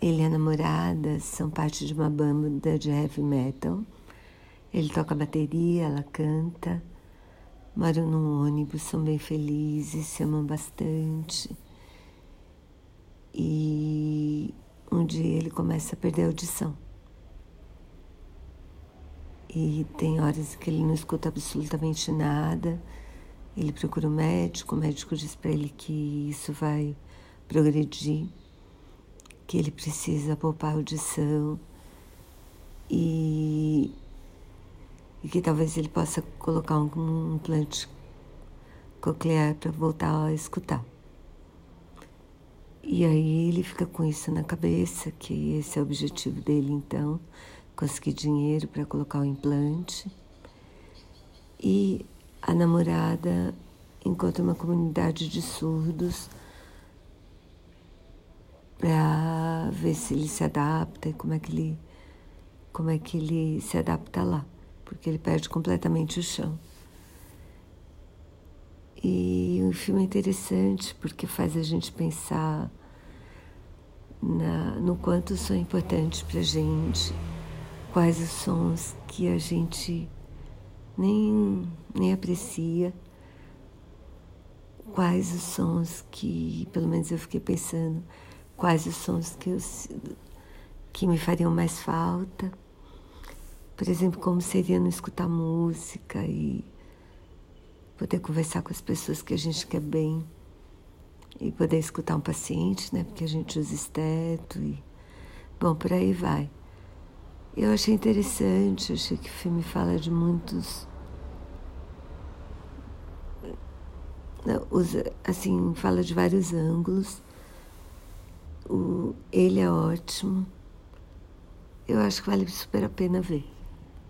Ele e a namorada são parte de uma banda de heavy metal. Ele toca bateria, ela canta. Moram num ônibus, são bem felizes, se amam bastante. E um dia ele começa a perder a audição. E tem horas que ele não escuta absolutamente nada. Ele procura o um médico, o médico diz para ele que isso vai progredir que ele precisa poupar audição e, e que talvez ele possa colocar um, um implante coclear para voltar a escutar. E aí ele fica com isso na cabeça, que esse é o objetivo dele então, conseguir dinheiro para colocar o implante. E a namorada encontra uma comunidade de surdos ver se ele se adapta e como é que ele como é que ele se adapta lá, porque ele perde completamente o chão. E o filme interessante porque faz a gente pensar na, no quanto são importantes para gente, quais os sons que a gente nem, nem aprecia, quais os sons que, pelo menos eu fiquei pensando, quais os sons que, eu, que me fariam mais falta. Por exemplo, como seria não escutar música e poder conversar com as pessoas que a gente quer bem e poder escutar um paciente, né? Porque a gente usa esteto e bom, por aí vai. Eu achei interessante, achei que o filme fala de muitos usa assim, fala de vários ângulos o, ele é ótimo. Eu acho que vale super a pena ver.